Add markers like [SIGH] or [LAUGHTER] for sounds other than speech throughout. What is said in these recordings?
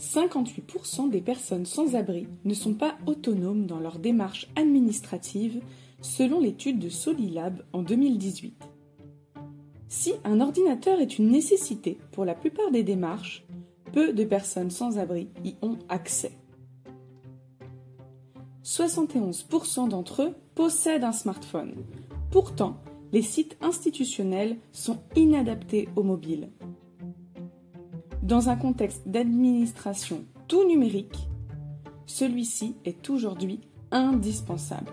58% des personnes sans abri ne sont pas autonomes dans leur démarche administrative selon l'étude de Solilab en 2018. Si un ordinateur est une nécessité pour la plupart des démarches, peu de personnes sans abri y ont accès. 71% d'entre eux possèdent un smartphone. Pourtant, les sites institutionnels sont inadaptés au mobile. Dans un contexte d'administration tout numérique, celui-ci est aujourd'hui indispensable.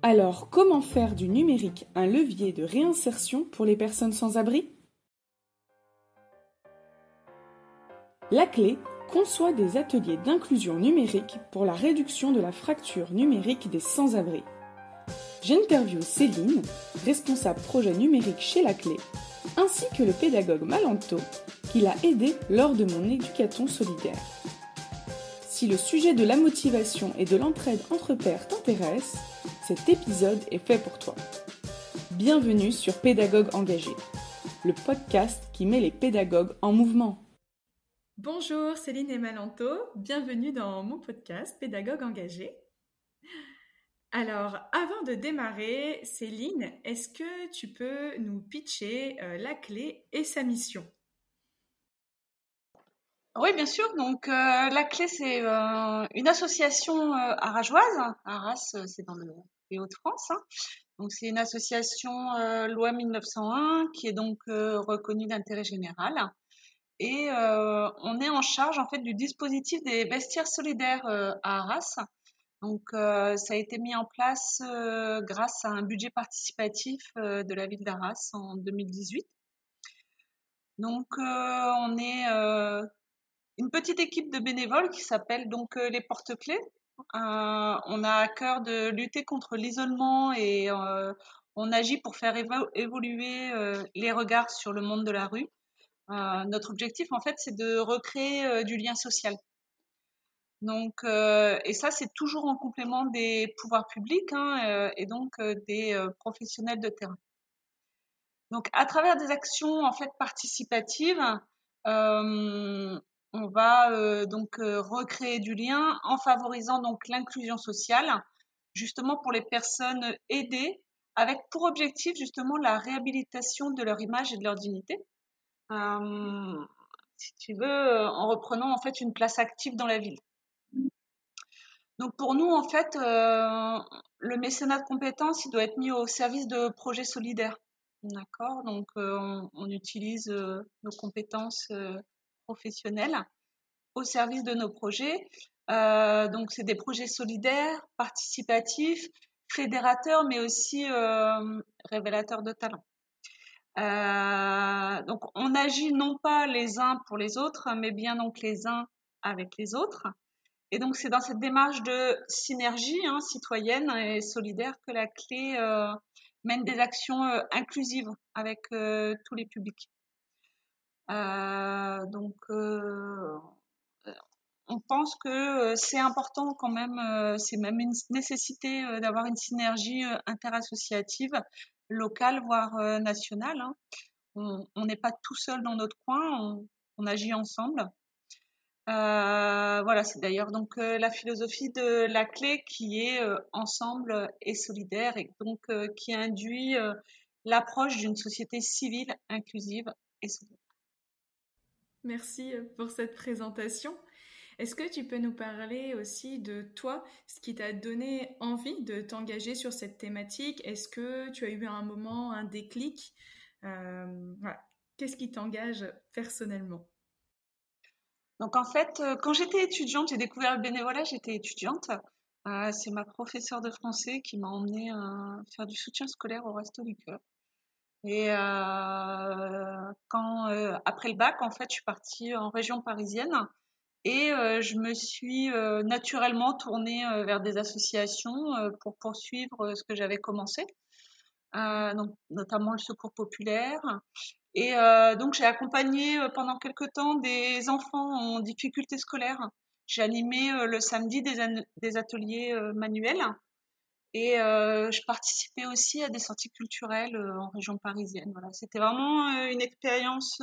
Alors, comment faire du numérique un levier de réinsertion pour les personnes sans abri? La clé conçoit des ateliers d'inclusion numérique pour la réduction de la fracture numérique des sans-abri. J'interviewe Céline, responsable projet numérique chez La Clé, ainsi que le pédagogue Malanto, qui l'a aidé lors de mon éducaton solidaire. Si le sujet de la motivation et de l'entraide entre pairs t'intéresse, cet épisode est fait pour toi. Bienvenue sur Pédagogue engagé, le podcast qui met les pédagogues en mouvement. Bonjour Céline et Malanto, bienvenue dans mon podcast Pédagogue engagé. Alors, avant de démarrer, Céline, est-ce que tu peux nous pitcher euh, la clé et sa mission? Oui, bien sûr. Donc, euh, la clé, c'est euh, une association arageoise. Arras, c'est dans le, Hauts-de-France. Hein. C'est une association loi 1901 qui est donc reconnue d'intérêt général. Et on est en charge en fait du dispositif des vestiaires solidaires à Arras. Donc, euh, ça a été mis en place euh, grâce à un budget participatif euh, de la ville d'Arras en 2018. Donc, on est une petite équipe de bénévoles qui s'appelle donc les porte-clés. on a à cœur de lutter contre l'isolement et on agit pour faire évoluer les regards sur le monde de la rue. notre objectif, en fait, c'est de recréer du lien social. Donc, euh, et ça, c'est toujours en complément des pouvoirs publics hein, euh, et donc euh, des professionnels de terrain. Donc, à travers des actions en fait participatives, on va donc recréer du lien en favorisant donc l'inclusion sociale, justement pour les personnes aidées, avec pour objectif justement la réhabilitation de leur image et de leur dignité. si tu veux, en reprenant en fait une place active dans la ville. Donc pour nous, en fait, euh, le mécénat de compétences, doit être mis au service de projets solidaires. D'accord? Donc euh, on, utilise euh, nos compétences professionnelles au service de nos projets. donc c'est des projets solidaires, participatifs, fédérateurs, mais aussi révélateurs de talents. donc on agit non pas les uns pour les autres, mais bien donc les uns avec les autres. Et donc, c'est dans cette démarche de synergie hein, citoyenne et solidaire que la clé euh, mène des actions euh, inclusives avec euh, tous les publics. donc, on pense que c'est important quand même, c'est même une nécessité d'avoir une synergie interassociative locale, voire nationale. Hein. On n'est pas tout seul dans notre coin, on agit ensemble. Euh, voilà, c'est d'ailleurs donc euh, la philosophie de la clé qui est euh, ensemble et solidaire et donc qui induit l'approche d'une société civile, inclusive et solidaire. Merci pour cette présentation. Est-ce que tu peux nous parler aussi de toi, ce qui t'a donné envie de t'engager sur cette thématique? Est-ce que tu as eu un moment, un déclic? Qu'est-ce qui t'engage personnellement? Donc en fait, euh, quand j'étais étudiante, j'ai découvert le bénévolat, j'étais étudiante. Euh, c'est ma professeure de français qui m'a emmenée à faire du soutien scolaire au Resto du Cœur. Et euh, quand après le bac, en fait, je suis partie en région parisienne et je me suis naturellement tournée vers des associations pour poursuivre ce que j'avais commencé, donc, notamment le Secours populaire, et euh, donc, j'ai accompagné euh, pendant quelques temps des enfants en difficulté scolaire. J'ai animé euh, le samedi des, ateliers manuels et je participais aussi à des sorties culturelles en région parisienne. C'était vraiment une expérience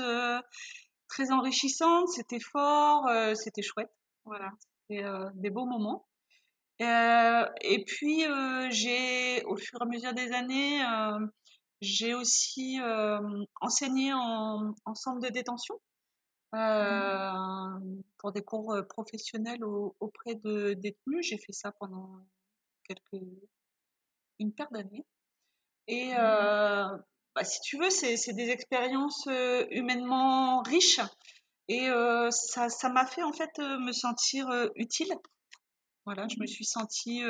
très enrichissante, c'était fort, c'était chouette. Voilà, c'était des beaux moments. et puis, j'ai, au fur et à mesure des années, j'ai aussi enseigné en, en, centre de détention. Mmh. pour des cours professionnels auprès de détenus. J'ai fait ça pendant quelques, une paire d'années. Et mmh. bah, si tu veux, c'est des expériences humainement riches. Et ça m'a fait en fait me sentir utile. Voilà, je me suis sentie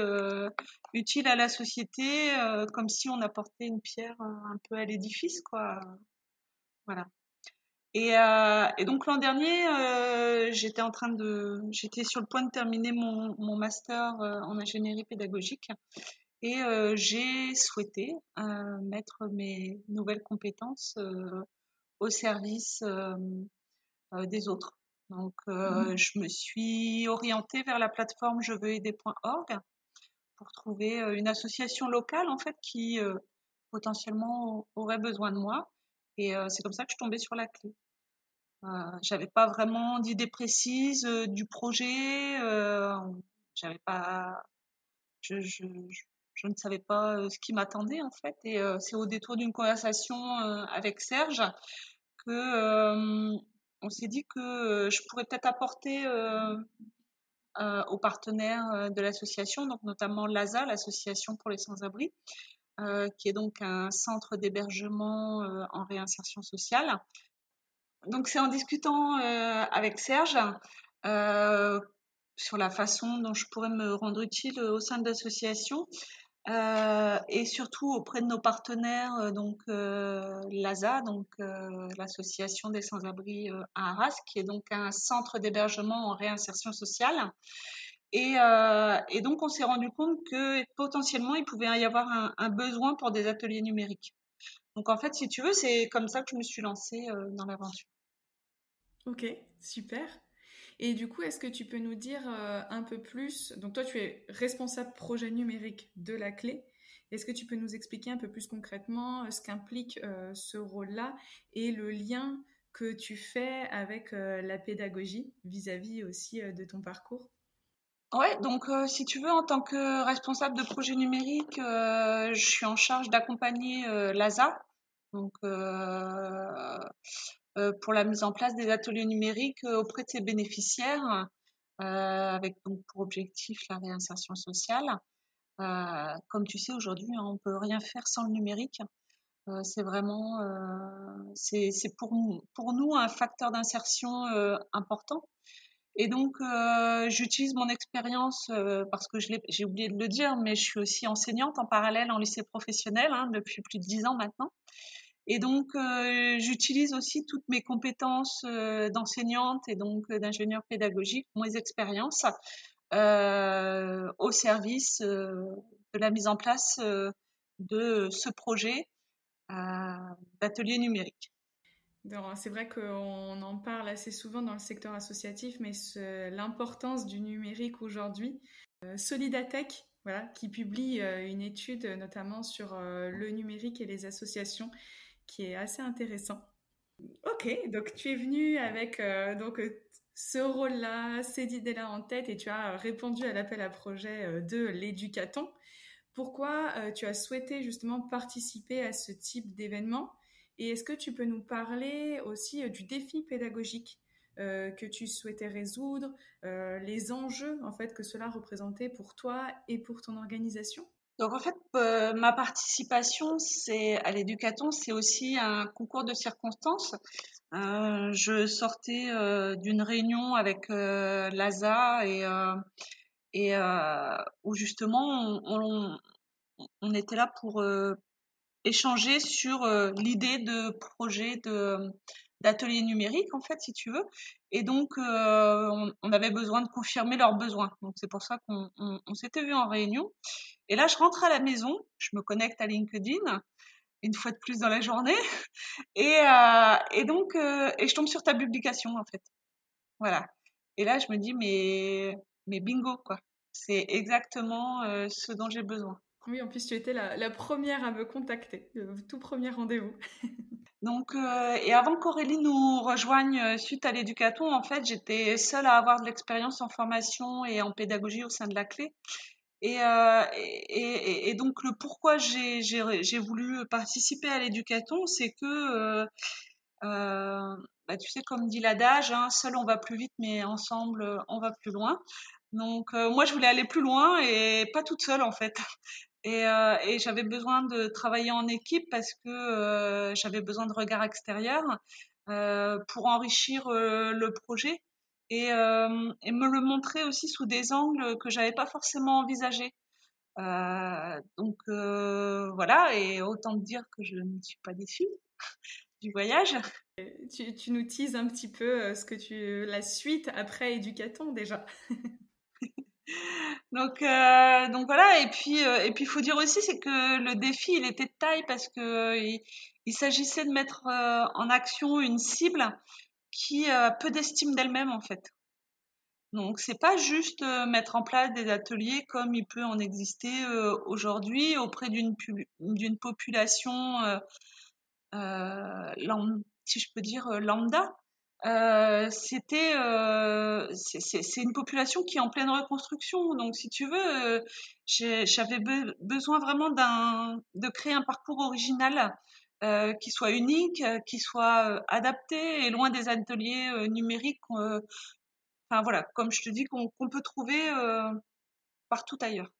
utile à la société, comme si on apportait une pierre un peu à l'édifice, quoi. Voilà. Et, donc l'an dernier, j'étais en train de, j'étais sur le point de terminer mon master en ingénierie pédagogique. Et j'ai souhaité mettre mes nouvelles compétences au service des autres. Donc, mmh je me suis orientée vers la plateforme je veux aider.org pour trouver une association locale en fait qui potentiellement aurait besoin de moi. Et c'est comme ça que je tombée sur la clé. J'avais pas vraiment d'idée précise du projet. J'avais pas. je, je ne savais pas euh, ce qui m'attendait en fait. Et euh, c'est au détour d'une conversation euh, avec Serge que on s'est dit que je pourrais peut-être apporter aux partenaires de l'association, donc notamment l'ASA, l'association pour les sans-abri, qui est donc un centre d'hébergement en réinsertion sociale. Donc c'est en discutant avec Serge sur la façon dont je pourrais me rendre utile au sein de l'association euh, et surtout auprès de nos partenaires, euh, donc euh, l'ASA, donc l'association des sans-abri à Arras, qui est donc un centre d'hébergement en réinsertion sociale. Et, donc on s'est rendu compte que potentiellement il pouvait y avoir un, besoin pour des ateliers numériques. Donc en fait, si tu veux, c'est comme ça que je me suis lancée dans l'aventure. Ok, super. Et du coup, est-ce que tu peux nous dire euh, un peu plus Donc toi, tu es responsable projet numérique de la clé. Est-ce que tu peux nous expliquer un peu plus concrètement euh, ce qu'implique euh, ce rôle-là et le lien que tu fais avec la pédagogie vis-à-vis aussi de ton parcours? Ouais, donc si tu veux, en tant que responsable de projet numérique, je suis en charge d'accompagner l'ASA, donc euh, pour la mise en place des ateliers numériques euh, auprès de ses bénéficiaires, euh, avec donc pour objectif la réinsertion sociale. comme tu sais, aujourd'hui, hein, on ne peut rien faire sans le numérique. c'est vraiment, c'est pour, pour nous un facteur d'insertion important. Et donc, j'utilise mon expérience parce que j'ai oublié de le dire, mais je suis aussi enseignante en parallèle en lycée professionnel hein, depuis plus de dix ans maintenant. Et donc, euh, j'utilise aussi toutes mes compétences euh, d'enseignante et donc euh, d'ingénieur pédagogique, mes expériences, au service de la mise en place de ce projet d'atelier numérique. C'est vrai qu'on en parle assez souvent dans le secteur associatif, mais l'importance du numérique aujourd'hui. Solidatech, voilà, qui publie une étude notamment sur le numérique et les associations qui est assez intéressant. Ok, donc tu es venu avec euh, donc ce rôle-là, ces idées-là en tête et tu as répondu à l'appel à projet euh, de l'éducaton. Pourquoi euh, tu as souhaité justement participer à ce type d'événement? Et est-ce que tu peux nous parler aussi du défi pédagogique que tu souhaitais résoudre, les enjeux en fait que cela représentait pour toi et pour ton organisation? Donc en fait, euh, ma participation c'est à l'éducaton, c'est aussi un concours de circonstances. Euh, je sortais euh, d'une réunion avec l'ASA et, et où justement on, on, était là pour échanger sur l'idée de projet de d'atelier numérique en fait si tu veux et donc on, on, avait besoin de confirmer leurs besoins donc c'est pour ça qu'on on, s'était vu en réunion et là, je rentre à la maison, je me connecte à LinkedIn une fois de plus dans la journée, [LAUGHS] et, euh, et donc, euh, et je tombe sur ta publication en fait. Voilà. Et là, je me dis, mais, mais bingo, quoi. C'est exactement euh, ce dont j'ai besoin. Oui, en plus, tu étais la, la, première à me contacter, le tout premier rendez-vous. [LAUGHS] Donc, et avant qu'Aurélie nous rejoigne suite à l'éducaton, en fait, j'étais seule à avoir de l'expérience en formation et en pédagogie au sein de la clé. Et, et, donc, le pourquoi j'ai voulu participer à l'éducaton, c'est que euh, bah, tu sais, comme dit l'adage, hein, seul on va plus vite, mais ensemble euh, on va plus loin. Donc euh, moi je voulais aller plus loin et pas toute seule en fait. Et, et j'avais besoin de travailler en équipe parce que j'avais besoin de regard extérieur pour enrichir le projet et, me le montrer aussi sous des angles que j'avais pas forcément envisagés. donc voilà, et autant dire que je ne suis pas déçue [LAUGHS] du voyage. Tu, nous teases un petit peu euh, ce que tu, la suite après Éducaton déjà. [LAUGHS] donc, euh, donc voilà, et puis euh, et faut dire aussi c'est que le défi il était de taille parce que il, s'agissait de mettre en action une cible qui a peu d'estime d'elle-même en fait. Donc c'est pas juste mettre en place des ateliers comme il peut en exister aujourd'hui auprès d'une d'une population euh, si je peux dire euh, lambda, euh, c'était c'est une population qui est en pleine reconstruction. Donc, si tu veux, j'avais besoin vraiment d'un de créer un parcours original qui soit unique, qui soit adapté et loin des ateliers numériques. enfin voilà, comme je te dis, qu'on peut trouver partout ailleurs.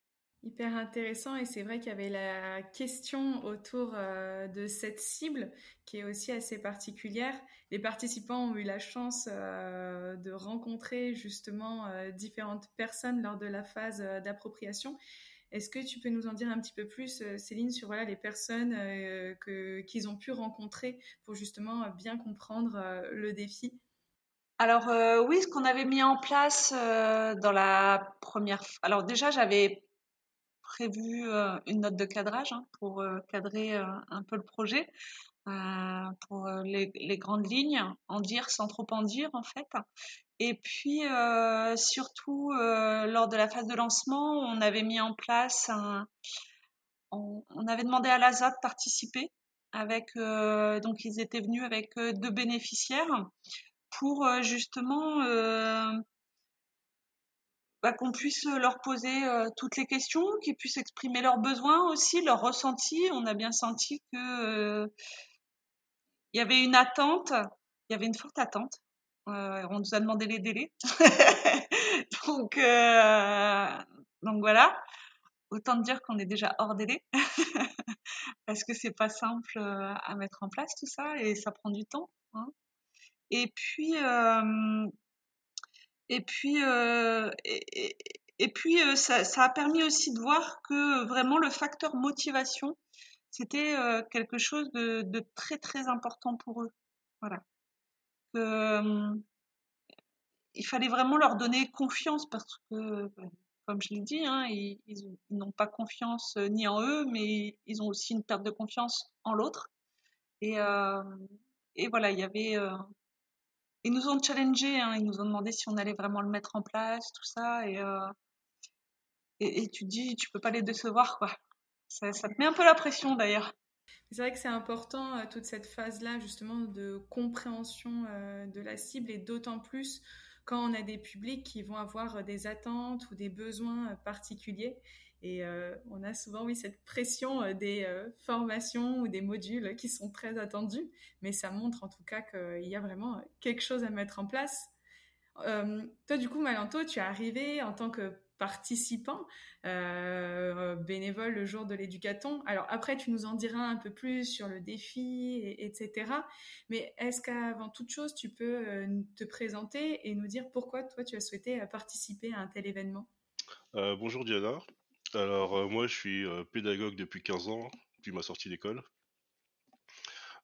Hyper intéressant et c'est vrai qu'il y avait la question autour euh, de cette cible qui est aussi assez particulière. Les participants ont eu la chance euh, de rencontrer justement euh, différentes personnes lors de la phase d'appropriation. Est-ce que tu peux nous en dire un petit peu plus, Céline, sur voilà, les personnes qu'ils ont pu rencontrer pour justement bien comprendre le défi? Alors oui, ce qu'on avait mis en place dans la première. Alors déjà, j'avais prévu euh, une note de cadrage hein, pour euh, cadrer euh, un peu le projet, pour les, grandes lignes, en dire sans trop en dire en fait. Et puis surtout lors de la phase de lancement, on avait mis en place un, on, avait demandé à l'ASA de participer avec donc ils étaient venus avec deux bénéficiaires pour justement bah, qu'on puisse leur poser euh, toutes les questions, qu'ils puissent exprimer leurs besoins aussi, leurs ressentis. On a bien senti que euh, il y avait une attente, il y avait une forte attente. Euh, on nous a demandé les délais, [LAUGHS] donc donc voilà. Autant dire qu'on est déjà hors délai [LAUGHS] parce que c'est pas simple à mettre en place tout ça et ça prend du temps. Hein. Et puis et puis, euh, et, puis euh, ça, ça, a permis aussi de voir que vraiment le facteur motivation, c'était euh, quelque chose de, de, très très important pour eux. Voilà. Que, il fallait vraiment leur donner confiance parce que, comme je l'ai dit, hein, ils, ils n'ont pas confiance ni en eux, mais ils ont aussi une perte de confiance en l'autre. Et, et voilà, il y avait ils nous ont challengé, hein, ils nous ont demandé si on allait vraiment le mettre en place, tout ça, et, euh, et, tu dis, tu peux pas les décevoir, quoi. Ça, te met un peu la pression d'ailleurs. C'est vrai que c'est important euh, toute cette phase-là justement de compréhension euh, de la cible et d'autant plus quand on a des publics qui vont avoir des attentes ou des besoins particuliers et euh, on a souvent, oui, cette pression euh, des euh, formations ou des modules qui sont très attendus, mais ça montre en tout cas qu'il y a vraiment quelque chose à mettre en place. toi, du coup, Malanto, tu es arrivé en tant que participant bénévole le jour de l'éducaton. Alors après, tu nous en diras un peu plus sur le défi, etc. Mais est-ce qu'avant toute chose, tu peux te présenter et nous dire pourquoi toi, tu as souhaité participer à un tel événement? Bonjour Diana, alors, euh, moi, je suis euh, pédagogue depuis 15 ans, depuis ma sortie d'école.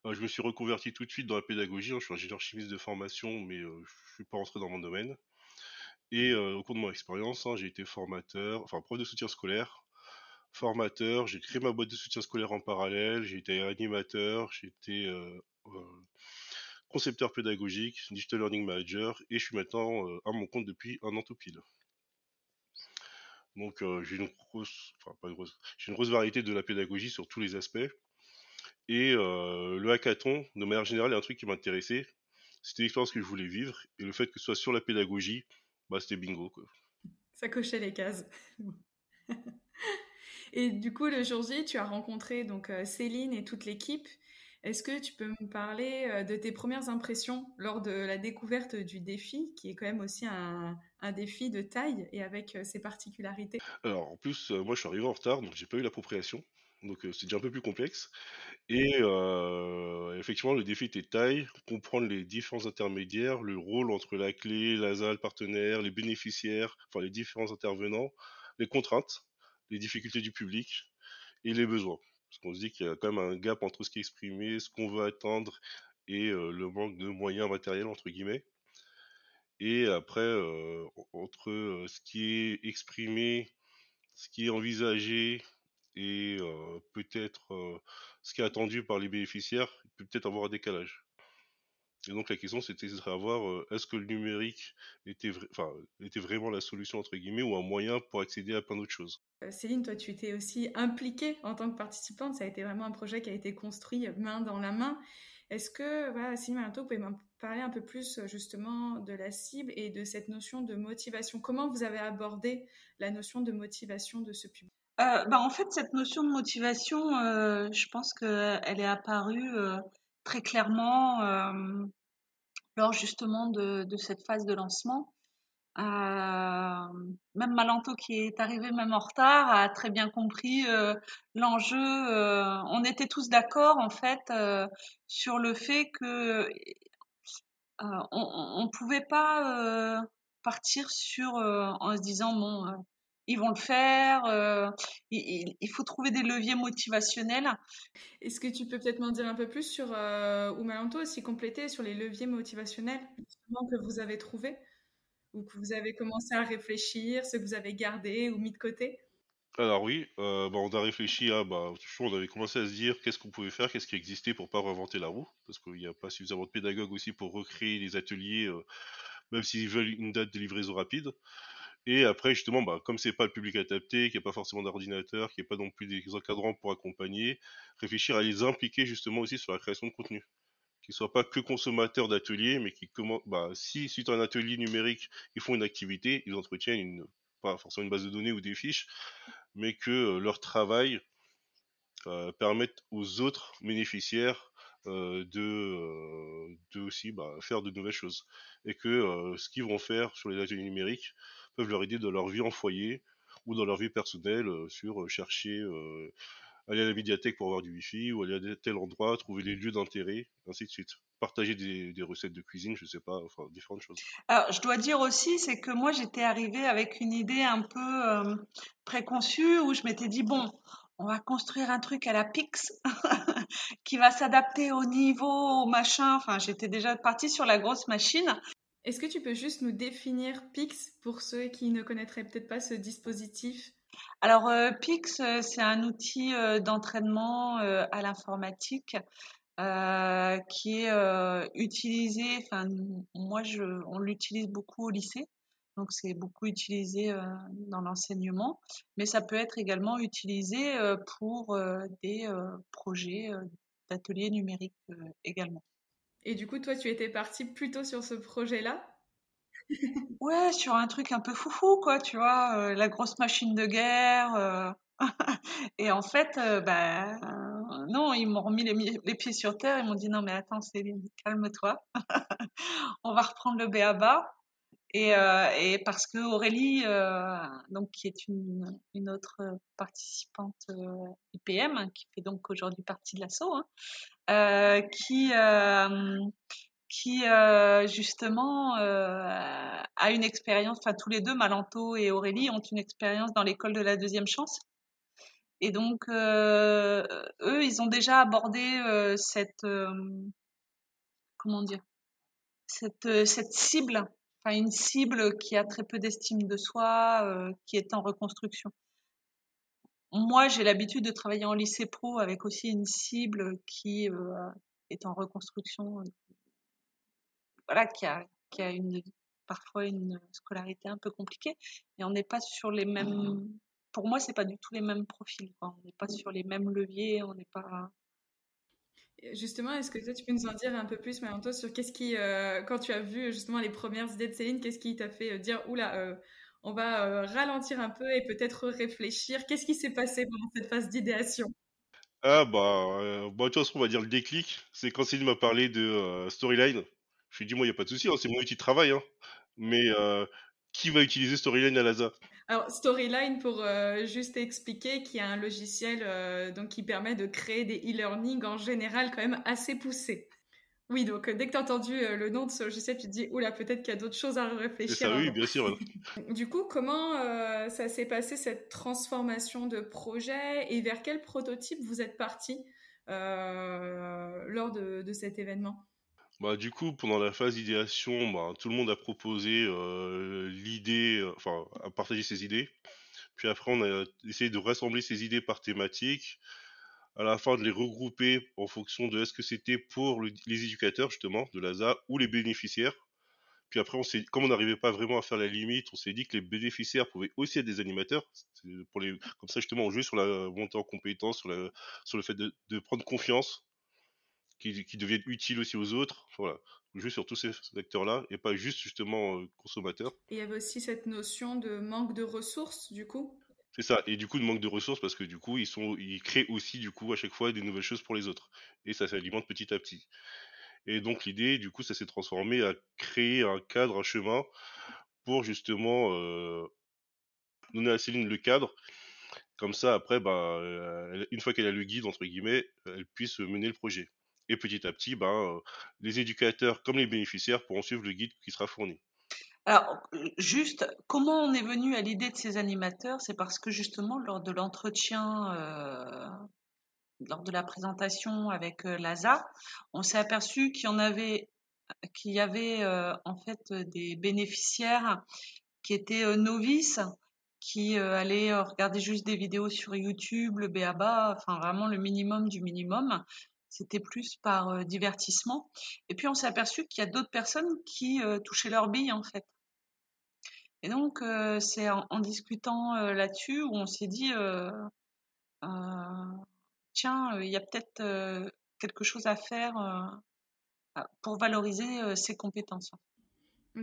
Euh, je me suis reconverti tout de suite dans la pédagogie. Hein. Je suis ingénieur chimiste de formation, mais je je suis pas rentré dans mon domaine. Et au cours de mon expérience, hein, j'ai été formateur, enfin prof de soutien scolaire, formateur. J'ai créé ma boîte de soutien scolaire en parallèle. J'ai été animateur. J'ai été concepteur pédagogique, digital learning manager, et je suis maintenant à mon compte depuis un an tout pile. Donc j'ai une grosse, j'ai une grosse variété de la pédagogie sur tous les aspects. Et le hackathon, de manière générale, est un truc qui m'intéressait. C'était l'expérience que je voulais vivre. Et le fait que ce soit sur la pédagogie, bah, c'était bingo. Ça cochait les cases. [LAUGHS] et du coup, le jour J, tu as rencontré donc Céline et toute l'équipe. Est-ce que tu peux me parler euh, de tes premières impressions lors de la découverte du défi, qui est quand même aussi un, défi de taille et avec euh, ses particularités? Alors en plus, euh, moi je suis arrivé en retard, donc j'ai pas eu l'appropriation. Donc c'est déjà un peu plus complexe. Et effectivement, le défi était taille, comprendre les différents intermédiaires, le rôle entre la clé, la le partenaire, les bénéficiaires, enfin les différents intervenants, les contraintes, les difficultés du public et les besoins. Parce qu'on se dit qu'il y a quand même un gap entre ce qui est exprimé, ce qu'on veut attendre et le manque de moyens matériels, entre guillemets. Et après, entre ce qui est exprimé, ce qui est envisagé et peut-être ce qui est attendu par les bénéficiaires, il peut peut-être avoir un décalage. Et donc la question c'était de savoir est-ce que le numérique était, était vraiment la solution entre guillemets ou un moyen pour accéder à plein d'autres choses? Euh, Céline, toi, tu étais aussi impliquée en tant que participante. Ça a été vraiment un projet qui a été construit main dans la main. Est-ce que, voilà, Céline vous pouvez m'en parler un peu plus justement de la cible et de cette notion de motivation? Comment vous avez abordé la notion de motivation de ce public? Euh, bah, En fait, cette notion de motivation, euh, je pense qu'elle est apparue très clairement lors justement de, cette phase de lancement. Euh, même Malanto qui est arrivé même en retard a très bien compris euh, l'enjeu. Euh, on était tous d'accord en fait sur le fait que on, ne pouvait pas partir sur en se disant bon ils vont le faire. Il, faut trouver des leviers motivationnels. Est-ce que tu peux peut-être m'en dire un peu plus sur ou Malanto aussi compléter sur les leviers motivationnels que vous avez trouvés ou que vous avez commencé à réfléchir, ce que vous avez gardé ou mis de côté? Alors oui, euh, bah, on a réfléchi à, bah, on avait commencé à se dire qu'est-ce qu'on pouvait faire, qu'est-ce qui existait pour pas réinventer la roue, parce qu'il n'y a pas suffisamment de pédagogues aussi pour recréer les ateliers, euh, même s'ils veulent une date de livraison rapide. Et après, justement, bah, comme c'est pas le public adapté, qu'il n'y a pas forcément d'ordinateur, qu'il n'y a pas non plus des encadrants pour accompagner, réfléchir à les impliquer justement aussi sur la création de contenu qui soient pas que consommateurs d'ateliers, mais qui bah, si suite à un atelier numérique, ils font une activité, ils entretiennent une, pas forcément une base de données ou des fiches, mais que euh, leur travail euh, permette aux autres bénéficiaires euh, de, aussi bah, faire de nouvelles choses. Et que ce qu'ils vont faire sur les ateliers numériques leur aider dans leur vie en foyer ou dans leur vie personnelle sur chercher aller à la médiathèque pour avoir du wifi ou aller à tel endroit, trouver les lieux d'intérêt, ainsi de suite. Partager des, recettes de cuisine, je sais pas, enfin différentes choses. Alors, je dois dire aussi, c'est que moi j'étais arrivée avec une idée un peu euh, préconçue où je m'étais dit bon, on va construire un truc à la Pix [LAUGHS] qui va s'adapter au niveau, au machin. Enfin, j'étais déjà partie sur la grosse machine. Est-ce que tu peux juste nous définir Pix pour ceux qui ne connaîtraient peut-être pas ce dispositif? Alors, euh, Pix, euh, c'est un outil euh, d'entraînement à l'informatique qui est utilisé, enfin, moi, je, on l'utilise beaucoup au lycée. Donc, c'est beaucoup utilisé dans l'enseignement, mais ça peut être également utilisé pour des projets d'ateliers numériques également. Et du coup, toi, tu étais partie plutôt sur ce projet-là? Ouais, sur un truc un peu foufou, quoi, tu vois, euh, la grosse machine de guerre. Euh. [LAUGHS] Et en fait, bah, non, ils m'ont remis les, pieds sur terre. Ils m'ont dit non, mais attends, Céline, calme-toi. [LAUGHS] On va reprendre le béaba. Et, et parce que Aurélie, donc qui est une, une autre participante IPM, qui fait donc aujourd'hui partie de l'assaut, hein, qui qui euh, justement euh, a une expérience, enfin tous les deux, Malanto et Aurélie, ont une expérience dans l'école de la deuxième chance. Et donc, euh, eux, ils ont déjà abordé cette, comment dire, cette, cette cible, enfin une cible qui a très peu d'estime de soi, qui est en reconstruction. Moi, j'ai l'habitude de travailler en lycée pro avec aussi une cible qui est en reconstruction voilà, qui a, qui a une, parfois une scolarité un peu compliquée. Et on n'est pas sur les mêmes. Pour moi, c'est pas du tout les mêmes profils. On n'est pas sur les mêmes leviers. On n'est pas. Justement, est-ce que toi, tu peux nous en dire un peu plus, Malanto, sur qu'est-ce qui, euh, quand tu as vu justement les premières idées de Céline, qu'est-ce qui t'a fait euh, dire, oula, euh, on va ralentir un peu et peut-être réfléchir? Qu'est-ce qui s'est passé pendant cette phase d'idéation? Ah, bah, bah, de toute façon, on va dire le déclic. C'est quand Céline m'a parlé de Storyline. Je lui ai dit, moi, il n'y a pas de souci, hein, c'est mon outil de travail. Hein. Mais qui va utiliser Storyline à l'ASA alors, Storyline, pour euh, juste expliquer, qui a un logiciel euh, donc, qui permet de créer des e-learning en général quand même assez poussés. Oui, donc dès que tu as entendu euh, le nom de ce logiciel, tu te dis, oula, peut-être qu'il y a d'autres choses à réfléchir. Ça, oui, bien sûr. [LAUGHS] du coup, comment ça s'est passé cette transformation de projet et vers quel prototype vous êtes parti lors de cet événement? Bah, du coup, pendant la phase d'idéation, bah, tout le monde a proposé euh, l'idée, euh, enfin, a partagé ses idées. Puis après, on a essayé de rassembler ces idées par thématique, à la fin de les regrouper en fonction de est-ce que c'était pour les éducateurs, justement, de l'ASA, ou les bénéficiaires. Puis après, on comme on n'arrivait pas vraiment à faire la limite, on s'est dit que les bénéficiaires pouvaient aussi être des animateurs. Pour les, comme ça, justement, on jouait sur la montée en compétence, sur, sur le fait de, de prendre confiance qui, deviennent utiles aussi aux autres. Voilà, jouer sur tous ces acteurs-là et pas juste justement euh, consommateurs. Et il y avait aussi cette notion de manque de ressources, du coup. C'est ça, et du coup de manque de ressources parce que du coup ils sont, ils créent aussi du coup à chaque fois des nouvelles choses pour les autres et ça s'alimente petit à petit. Et donc l'idée, du coup, ça s'est transformé à créer un cadre, un chemin pour justement euh, donner à Céline le cadre. Comme ça, après, bah, euh, une fois qu'elle a le guide, entre guillemets, elle puisse mener le projet. Et petit à petit, ben, les éducateurs comme les bénéficiaires pourront suivre le guide qui sera fourni. Alors, juste, comment on est venu à l'idée de ces animateurs? C'est parce que justement, lors de l'entretien, lors de la présentation avec euh, l'ASA, on s'est aperçu qu'il y avait, en fait des bénéficiaires qui étaient novices, qui allaient regarder juste des vidéos sur YouTube, le BABA, enfin vraiment le minimum du minimum, c'était plus par divertissement. Et puis on s'est aperçu qu'il y a d'autres personnes qui touchaient leur bille en fait. Et donc c'est en, discutant là-dessus où on s'est dit tiens, il y a peut-être quelque chose à faire pour valoriser ces compétences.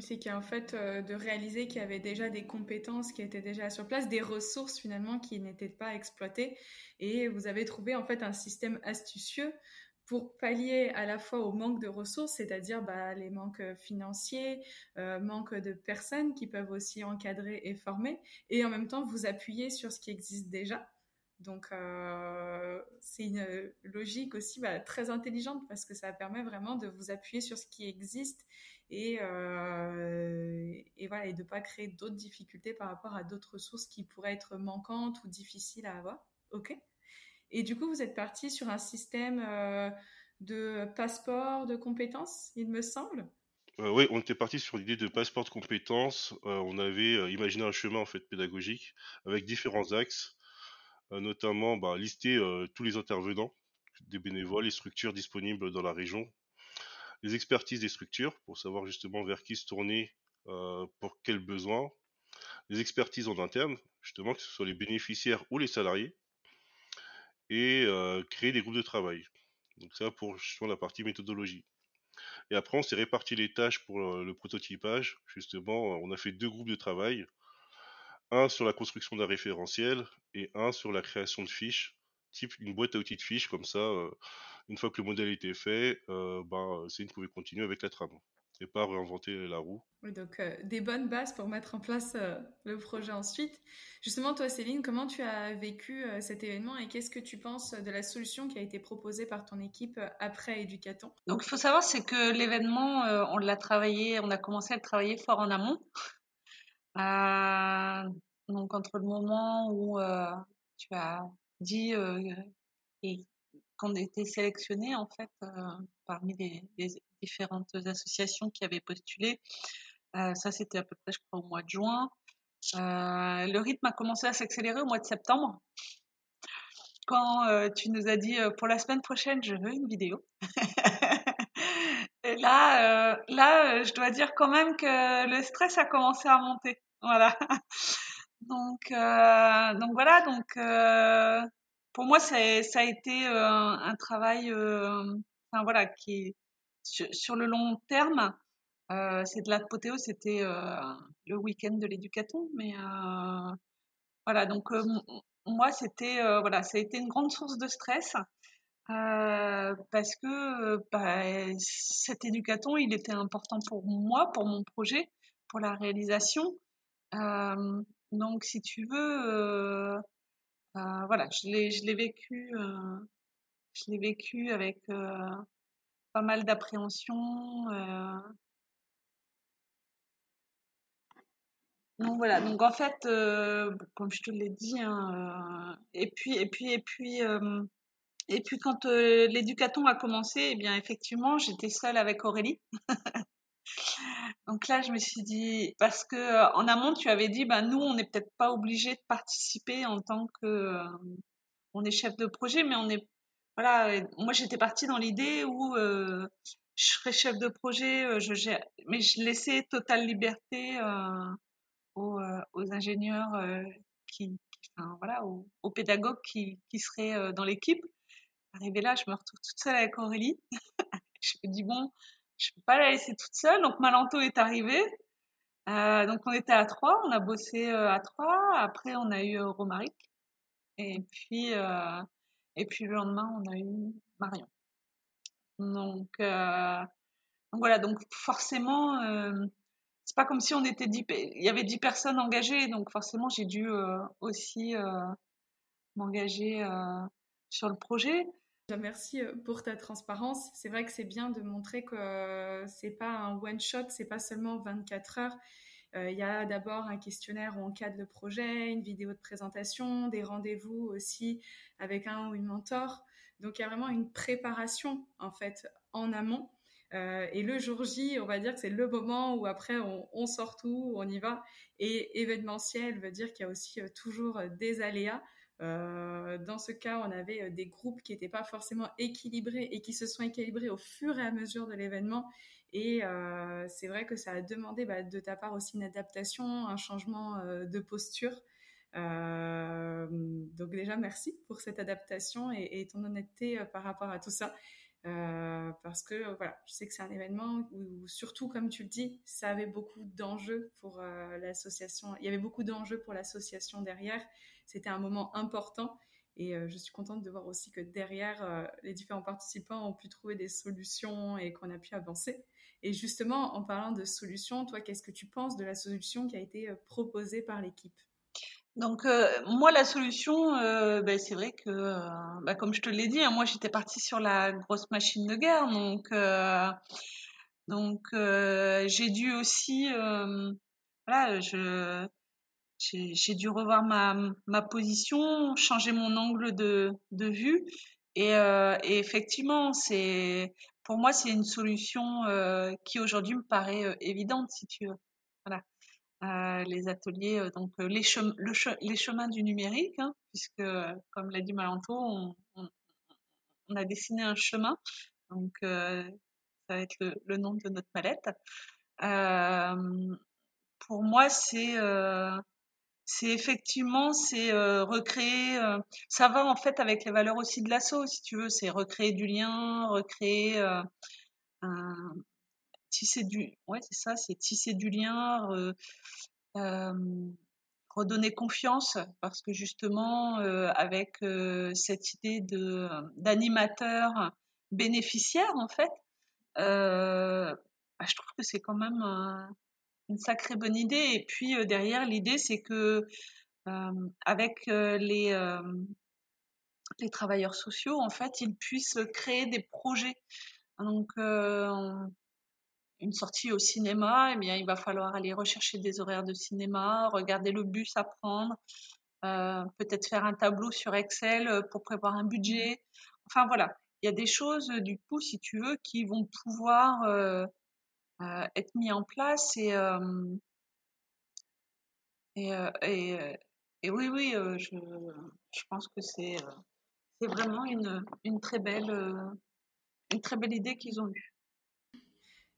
C'est qu'en fait, de réaliser qu'il y avait déjà des compétences qui étaient déjà sur place, des ressources finalement qui n'étaient pas exploitées. Et vous avez trouvé en fait un système astucieux pour pallier à la fois au manque de ressources, c'est-à-dire bah, les manques financiers, euh, manque de personnes qui peuvent aussi encadrer et former, et en même temps vous appuyer sur ce qui existe déjà. Donc euh, c'est une logique aussi bah, très intelligente parce que ça permet vraiment de vous appuyer sur ce qui existe et, euh, et voilà et de pas créer d'autres difficultés par rapport à d'autres ressources qui pourraient être manquantes ou difficiles à avoir. Ok. Et du coup vous êtes parti sur un système euh, de passeport de compétences, il me semble. Euh, oui, on était parti sur l'idée de passeport de compétences. on avait imaginé un chemin en fait pédagogique avec différents axes euh, notamment bah, lister euh, tous les intervenants, des bénévoles, les structures disponibles dans la région, les expertises des structures pour savoir justement vers qui se tourner euh, pour quels besoins, les expertises en interne, justement que ce soit les bénéficiaires ou les salariés, et créer des groupes de travail. Donc ça pour justement la partie méthodologie. Et après, on s'est réparti les tâches pour le prototypage. Justement, on a fait deux groupes de travail un sur la construction d'un référentiel et un sur la création de fiches, type une boîte à outils de fiches, comme ça, euh, une fois que le modèle était fait, euh, ben, Céline pouvait continuer avec la trame et pas réinventer la roue. Oui, donc euh, des bonnes bases pour mettre en place le projet ensuite. Justement, toi, Céline, comment tu as vécu cet événement et qu'est-ce que tu penses de la solution qui a été proposée par ton équipe après Éducaton Donc, il faut savoir, c'est que l'événement, on l'a travaillé, on a commencé à le travailler fort en amont. Euh, donc entre le moment où euh, tu as dit euh, et qu'on était sélectionné en fait parmi les, différentes associations qui avaient postulé, ça c'était à peu près je crois au mois de juin. le rythme a commencé à s'accélérer au mois de septembre quand tu nous as dit pour la semaine prochaine je veux une vidéo. [LAUGHS] Et là, là, je dois dire quand même que le stress a commencé à monter. Voilà. Donc, euh, donc voilà, euh, pour moi, ça, a été un travail, enfin voilà, qui sur, le long terme. c'est de l'apothéose, c'était le week-end de l'éducaton, mais voilà, donc moi, c'était voilà, ça a été une grande source de stress. parce que bah, cet éducaton, il était important pour moi, pour mon projet, pour la réalisation. Donc, si tu veux, voilà, je l'ai, je l'ai vécu, je l'ai vécu avec pas mal d'appréhension. Donc voilà, donc en fait, comme je te l'ai dit, hein, et puis et puis et puis et puis quand l'éducaton a commencé, eh bien effectivement, j'étais seule avec Aurélie. [LAUGHS] Donc là, je me suis dit, parce que en amont, tu avais dit, ben nous, on n'est peut-être pas obligé de participer en tant que, on est chef de projet, mais on est, voilà, moi j'étais partie dans l'idée où je serais chef de projet, je mais je laissais totale liberté aux, aux, ingénieurs qui, voilà, aux, pédagogues qui, qui seraient dans l'équipe. Arrivé là, je me retrouve toute seule avec Aurélie. [LAUGHS] je me dis bon, je peux pas la laisser toute seule. Donc Malanto est arrivé. Euh, donc on était à trois, on a bossé euh, à trois. Après on a eu euh, Romaric. Et puis et puis le lendemain on a eu Marion. Donc, donc voilà, donc forcément c'est pas comme si on était dix, il y avait dix personnes engagées, donc forcément j'ai dû aussi m'engager sur le projet. Merci euh, pour ta transparence. C'est vrai que c'est bien de montrer que euh, c'est pas un one shot, c'est pas seulement 24 heures. Euh, il y a d'abord un questionnaire où on cadre le projet, une vidéo de présentation, des rendez-vous aussi avec un ou une mentor. Donc il y a vraiment une préparation en fait en amont. et le jour J, on va dire que c'est le moment où après on, on, sort tout, on y va. Et événementiel veut dire qu'il y a aussi toujours des aléas. Euh, dans ce cas, on avait euh, des groupes qui n'étaient pas forcément équilibrés et qui se sont équilibrés au fur et à mesure de l'événement. Et euh, c'est vrai que ça a demandé bah, de ta part aussi une adaptation, un changement de posture. donc déjà, merci pour cette adaptation et, ton honnêteté par rapport à tout ça. parce que voilà, je sais que c'est un événement où, surtout, comme tu le dis, ça avait beaucoup d'enjeux pour l'association. Il y avait beaucoup d'enjeux pour l'association derrière c'était un moment important. Et euh, je suis contente de voir aussi que derrière, euh, les différents participants ont pu trouver des solutions et qu'on a pu avancer. Et justement, en parlant de solutions, toi, qu'est-ce que tu penses de la solution qui a été euh, proposée par l'équipe? Donc moi la solution, ben, c'est vrai que ben, comme je te l'ai dit, hein, moi j'étais partie sur la grosse machine de guerre, donc donc j'ai dû aussi voilà je j'ai dû revoir ma, ma, position, changer mon angle de, de vue. Et, euh, et effectivement, c'est pour moi, c'est une solution euh, qui aujourd'hui me paraît euh, évidente, si tu veux. Voilà. Euh, les ateliers, euh, donc les, chem le les chemins du numérique, hein, puisque, comme l'a dit Malanto, on, on, on, a dessiné un chemin. Donc, ça va être le, le, nom de notre palette. pour moi, c'est c'est effectivement c'est euh, recréer euh, ça va en fait avec les valeurs aussi de l'assaut si tu veux. C'est recréer du lien recréer euh, tisser du ouais c'est ça c'est tisser du lien redonner confiance parce que justement avec cette idée de d'animateur bénéficiaire en fait bah, je trouve que c'est quand même une sacrée bonne idée. Et puis euh, derrière, l'idée, c'est que euh, avec euh, les, les travailleurs sociaux, en fait, ils puissent créer des projets. Donc, une sortie au cinéma, eh bien, il va falloir aller rechercher des horaires de cinéma, regarder le bus à prendre, peut-être faire un tableau sur Excel pour prévoir un budget. Enfin voilà, il y a des choses du coup, si tu veux, qui vont pouvoir euh, être mis en place et euh, euh, et, oui oui je, je pense que c'est c'est vraiment une, une très belle une très belle idée qu'ils ont eue.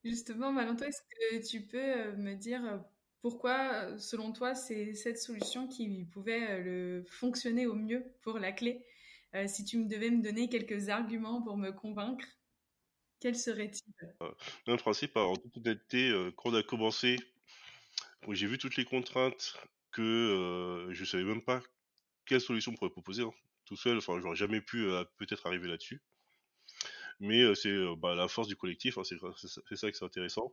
Justement, Valentin, est-ce que tu peux me dire pourquoi, selon toi, c'est cette solution qui pouvait le fonctionner au mieux pour la clé? Si tu me devais me donner quelques arguments pour me convaincre, quels seraient-ils Un principe, en toute honnêteté, quand on a commencé, j'ai vu toutes les contraintes que je savais même pas quelle solution on pourrait proposer hein. tout seul. Enfin, j'aurais jamais pu peut-être arriver là-dessus. Mais c'est bah, la force du collectif, hein, c'est ça qui est intéressant.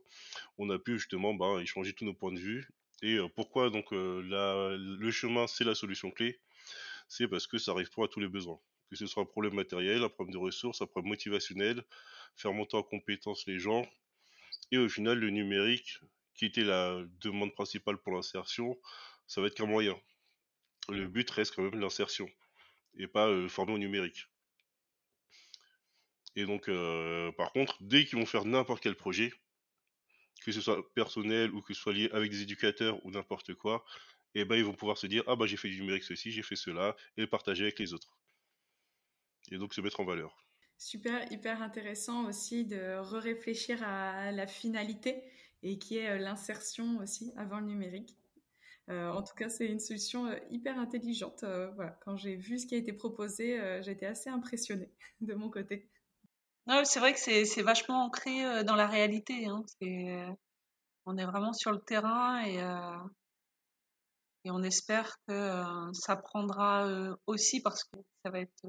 On a pu justement bah, échanger tous nos points de vue. Et pourquoi donc le chemin, c'est la solution clé? C'est parce que ça pas à tous les besoins. Que ce soit un problème matériel, un problème de ressources, un problème motivationnel, faire monter en compétence les gens. Et au final, le numérique, qui était la demande principale pour l'insertion, ça va être qu'un moyen. Le but reste quand même l'insertion et pas former au numérique. Et donc, euh, par contre, dès qu'ils vont faire n'importe quel projet, que ce soit personnel ou que ce soit lié avec des éducateurs ou n'importe quoi, et eh ben ils vont pouvoir se dire ah bah j'ai fait du numérique ceci, j'ai fait cela, et le partager avec les autres. Et donc se mettre en valeur. Super, hyper intéressant aussi de réfléchir à la finalité et qui est euh, l'insertion aussi avant le numérique. Euh, en tout cas, c'est une solution hyper intelligente. voilà. Quand j'ai vu ce qui a été proposé, j'ai été assez impressionnée [LAUGHS] de mon côté c'est vrai que c'est vachement ancré euh, dans la réalité. Hein. Euh, on est vraiment sur le terrain et, euh, et on espère que ça prendra aussi parce que ça va être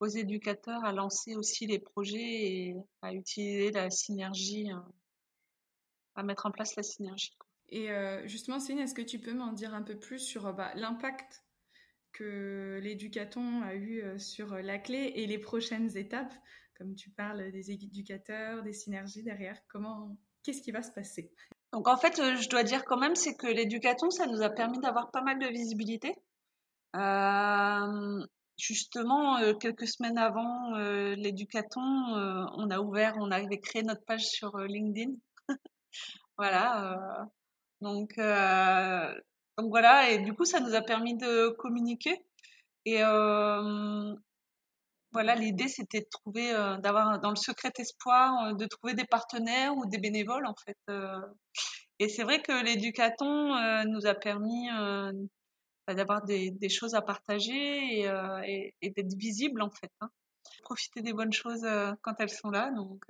aux éducateurs à lancer aussi les projets et à utiliser la synergie, à mettre en place la synergie. Et justement, Céline, est-ce que tu peux m'en dire un peu plus sur bah, l'impact que l'éducaton a eu sur la clé et les prochaines étapes? Comme tu parles des éducateurs, des synergies derrière, comment, qu'est-ce qui va se passer? Donc en fait, euh, je dois dire quand même, c'est que l'éducaton, ça nous a permis d'avoir pas mal de visibilité. Euh, justement, euh, quelques semaines avant l'éducaton, on a ouvert, on avait créé notre page sur LinkedIn. [LAUGHS] voilà. donc, donc voilà, et du coup, ça nous a permis de communiquer. Et, voilà, l'idée c'était de trouver, euh, d'avoir dans le secret espoir, euh, de trouver des partenaires ou des bénévoles en fait. Euh. Et c'est vrai que l'éducaton nous a permis d'avoir des, choses à partager et, d'être visible en fait. Hein. Profiter des bonnes choses quand elles sont là. Donc,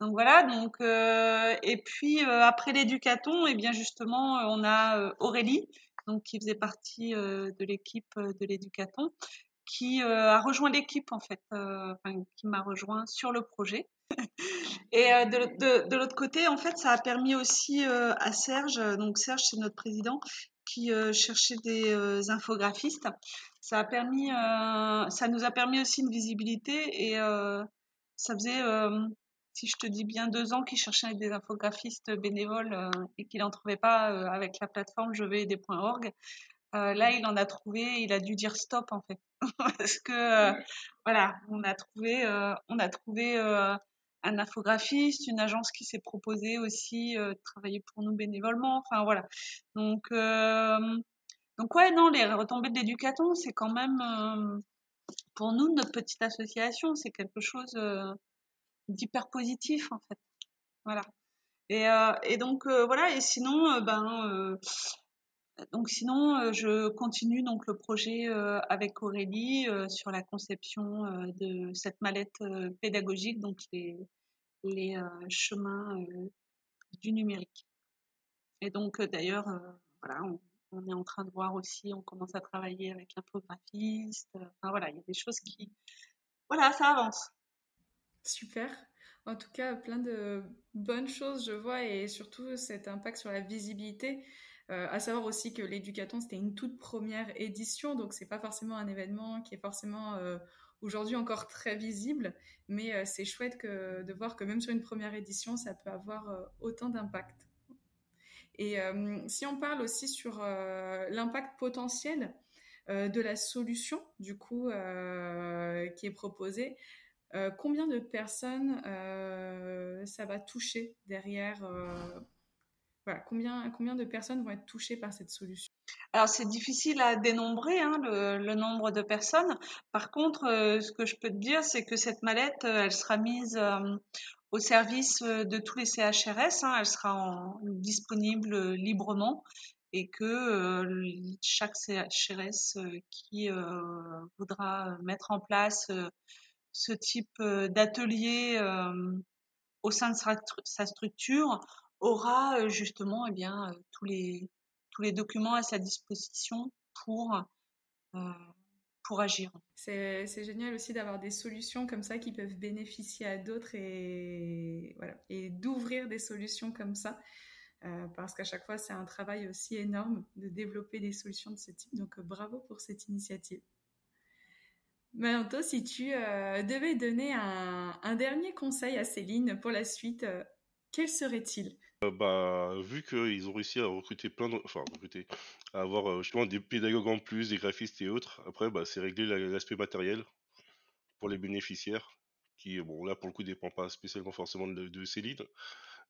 donc voilà. Donc et puis après l'éducaton, et eh bien justement on a Aurélie donc qui faisait partie de l'équipe de l'éducaton qui euh, a rejoint l'équipe en fait, euh, qui m'a rejoint sur le projet. [LAUGHS] Et euh, de, de, l'autre côté, en fait, ça a permis aussi à Serge, donc Serge c'est notre président, qui cherchait des infographistes. Ça a permis, ça nous a permis aussi une visibilité et ça faisait, si je te dis bien, deux ans qu'il cherchait des infographistes bénévoles et qu'il n'en trouvait pas avec la plateforme je vais aider.org. là, il en a trouvé, il a dû dire stop en fait. [LAUGHS] parce que euh, voilà, on a trouvé, euh, on a trouvé euh, un infographiste, une agence qui s'est proposée aussi de travailler pour nous bénévolement. Enfin voilà. Donc donc ouais, non, les retombées de l'éducaton, c'est quand même pour nous notre petite association, c'est quelque chose d'hyper positif en fait. Voilà. Et, et donc voilà. Et sinon, ben donc sinon, euh, je continue donc le projet euh, avec Aurélie euh, sur la conception de cette mallette pédagogique, donc les, les chemins du numérique. Et donc d'ailleurs, voilà, on, est en train de voir aussi, on commence à travailler avec l'infographiste. Enfin voilà, il y a des choses qui, voilà, ça avance. Super. En tout cas, plein de bonnes choses, je vois, et surtout cet impact sur la visibilité. Euh, à savoir aussi que l'éducaton, c'était une toute première édition, donc c'est pas forcément un événement qui est forcément euh, aujourd'hui encore très visible, mais euh, c'est chouette de voir que même sur une première édition, ça peut avoir autant d'impact. Et si on parle aussi sur l'impact potentiel de la solution, du coup, qui est proposée, combien de personnes ça va toucher derrière combien, combien de personnes vont être touchées par cette solution? Alors c'est difficile à dénombrer hein, le, nombre de personnes. Par contre, euh, ce que je peux te dire, c'est que cette mallette, euh, elle sera mise euh, au service de tous les CHRS. Hein. elle sera disponible librement et que chaque CHRS qui voudra mettre en place ce type d'atelier au sein de sa, structure aura justement eh bien tous les tous les documents à sa disposition pour pour agir. C'est génial aussi d'avoir des solutions comme ça qui peuvent bénéficier à d'autres et voilà et d'ouvrir des solutions comme ça. Euh, parce qu'à chaque fois, c'est un travail aussi énorme de développer des solutions de ce type. Donc, bravo pour cette initiative. Maintenant, si tu euh, devais donner un, dernier conseil à Céline pour la suite, euh, quel serait-il? Bah, vu qu'ils ont réussi à recruter plein de, enfin, recruter, à avoir justement des pédagogues en plus, des graphistes et autres, après, bah, c'est régler l'aspect matériel pour les bénéficiaires, qui, bon, là, pour le coup, dépend pas spécialement forcément de, de Céline,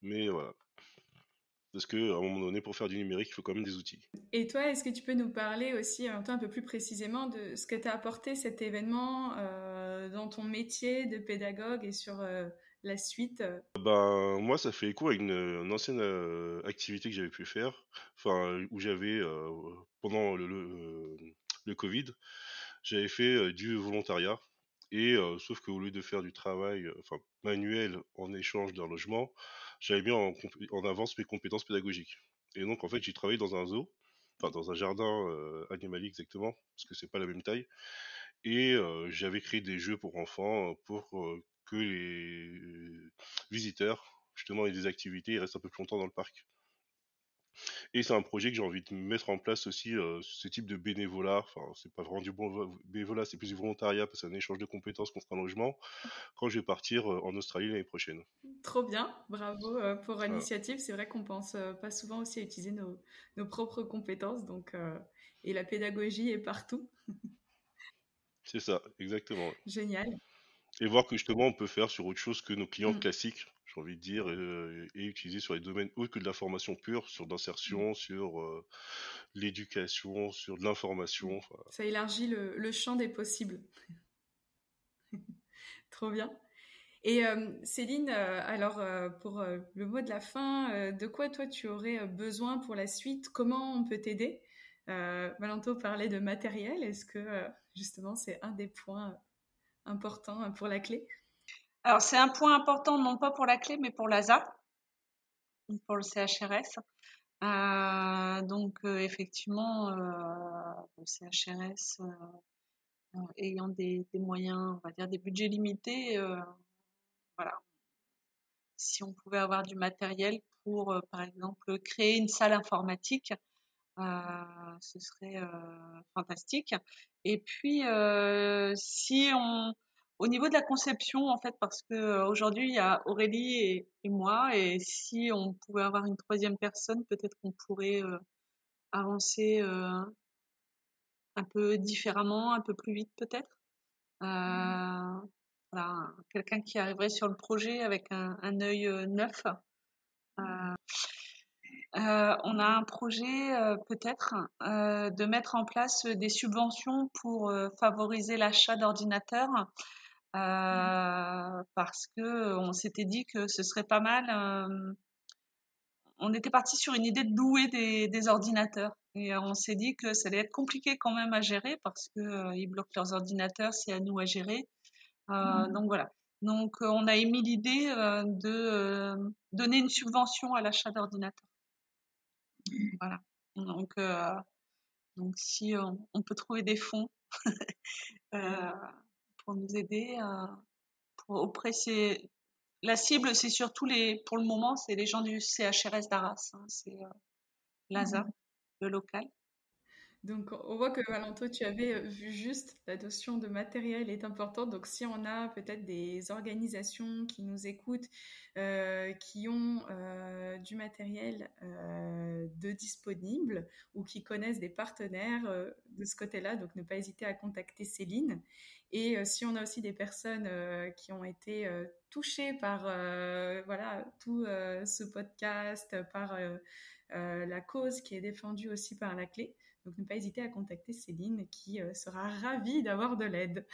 mais voilà. Parce qu'à un moment donné, pour faire du numérique, il faut quand même des outils. Et toi, est-ce que tu peux nous parler aussi un peu plus précisément de ce que t'a apporté cet événement euh, dans ton métier de pédagogue et sur euh, la suite Ben moi, ça fait écho à une, ancienne euh, activité que j'avais pu faire, enfin où j'avais pendant le, Covid, j'avais fait du volontariat. Et sauf qu'au lieu de faire du travail manuel en échange d'un logement, j'avais mis en, avance mes compétences pédagogiques. Et donc, en fait, j'ai travaillé dans un zoo, enfin, dans un jardin euh, animalier exactement, parce que c'est pas la même taille. Et euh, j'avais créé des jeux pour enfants pour euh, que les visiteurs, justement, aient des activités et restent un peu plus longtemps dans le parc. Et c'est un projet que j'ai envie de mettre en place aussi, ce type de bénévolat. Enfin, c'est pas vraiment du bon bénévolat, c'est plus du volontariat parce que c'est un échange de compétences contre un logement quand je vais partir en Australie l'année prochaine. Trop bien, bravo pour l'initiative. C'est vrai qu'on pense pas souvent aussi à utiliser nos, nos propres compétences, donc et la pédagogie est partout. c'est ça, exactement. Génial. Et voir que justement on peut faire sur autre chose que nos clients mmh. classiques j'ai envie de dire, et, utilisé sur les domaines autres que de la formation pure, sur l'insertion, mmh. sur euh, l'éducation, sur de l'information. Ça élargit le, champ des possibles. [LAUGHS] Trop bien. Et euh, Céline, euh, alors pour le mot de la fin, de quoi toi tu aurais besoin pour la suite? Comment on peut t'aider? Valentin parlait de matériel. Est-ce que justement c'est un des points importants pour la clé? Alors, c'est un point important, non pas pour la clé, mais pour l'ASA, pour le CHRS. Euh, donc, euh, effectivement, euh, le CHRS ayant des, moyens, on va dire des budgets limités, voilà. Si on pouvait avoir du matériel pour, par exemple, créer une salle informatique, ce serait fantastique. Et puis, si on, au niveau de la conception, en fait, parce que euh, aujourd'hui il y a Aurélie et, moi, et si on pouvait avoir une troisième personne, peut-être qu'on pourrait euh, avancer euh, un peu différemment, un peu plus vite, peut-être. voilà, quelqu'un qui arriverait sur le projet avec un, un œil neuf. On a un projet peut-être de mettre en place des subventions pour favoriser l'achat d'ordinateurs euh, parce que on s'était dit que ce serait pas mal. Euh, on était parti sur une idée de louer des, des ordinateurs et on s'est dit que ça allait être compliqué quand même à gérer parce que euh, ils bloquent leurs ordinateurs, c'est à nous à gérer. Mmh. Donc voilà. Donc on a émis l'idée de donner une subvention à l'achat d'ordinateurs. Voilà. Donc donc si on, peut trouver des fonds [LAUGHS] pour nous aider. Euh, pour, auprès, c'est la cible, c'est surtout les, pour le moment, c'est les gens du CHRS d'Arras. Hein, c'est euh, l'ASA, mmh le local. Donc, on voit que Valentin, tu avais euh, vu juste la notion de matériel est importante. Donc, si on a peut-être des organisations qui nous écoutent, euh, qui ont euh, du matériel de disponible ou qui connaissent des partenaires de ce côté-là, donc ne pas hésiter à contacter Céline. Et si on a aussi des personnes qui ont été touchées par voilà tout ce podcast, par la cause qui est défendue aussi par la clé. Donc ne pas hésiter à contacter Céline qui euh, sera ravie d'avoir de l'aide.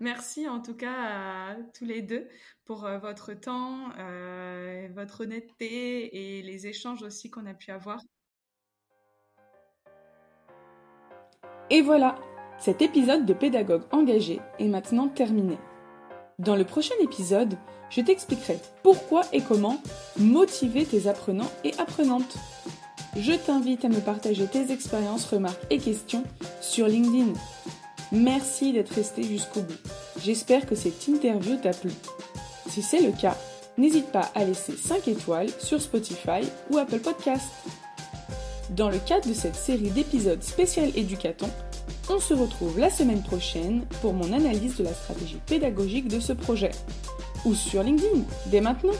Merci en tout cas à tous les deux pour euh, votre temps, euh, votre honnêteté et les échanges aussi qu'on a pu avoir. Et voilà, cet épisode de Pédagogue engagé est maintenant terminé. Dans le prochain épisode, je t'expliquerai pourquoi et comment motiver tes apprenants et apprenantes. Je t'invite à me partager tes expériences, remarques et questions sur LinkedIn. Merci d'être resté jusqu'au bout. J'espère que cette interview t'a plu. Si c'est le cas, n'hésite pas à laisser 5 étoiles sur Spotify ou Apple Podcast. Dans le cadre de cette série d'épisodes spécial Éducaton, on se retrouve la semaine prochaine pour mon analyse de la stratégie pédagogique de ce projet. Ou sur LinkedIn, dès maintenant.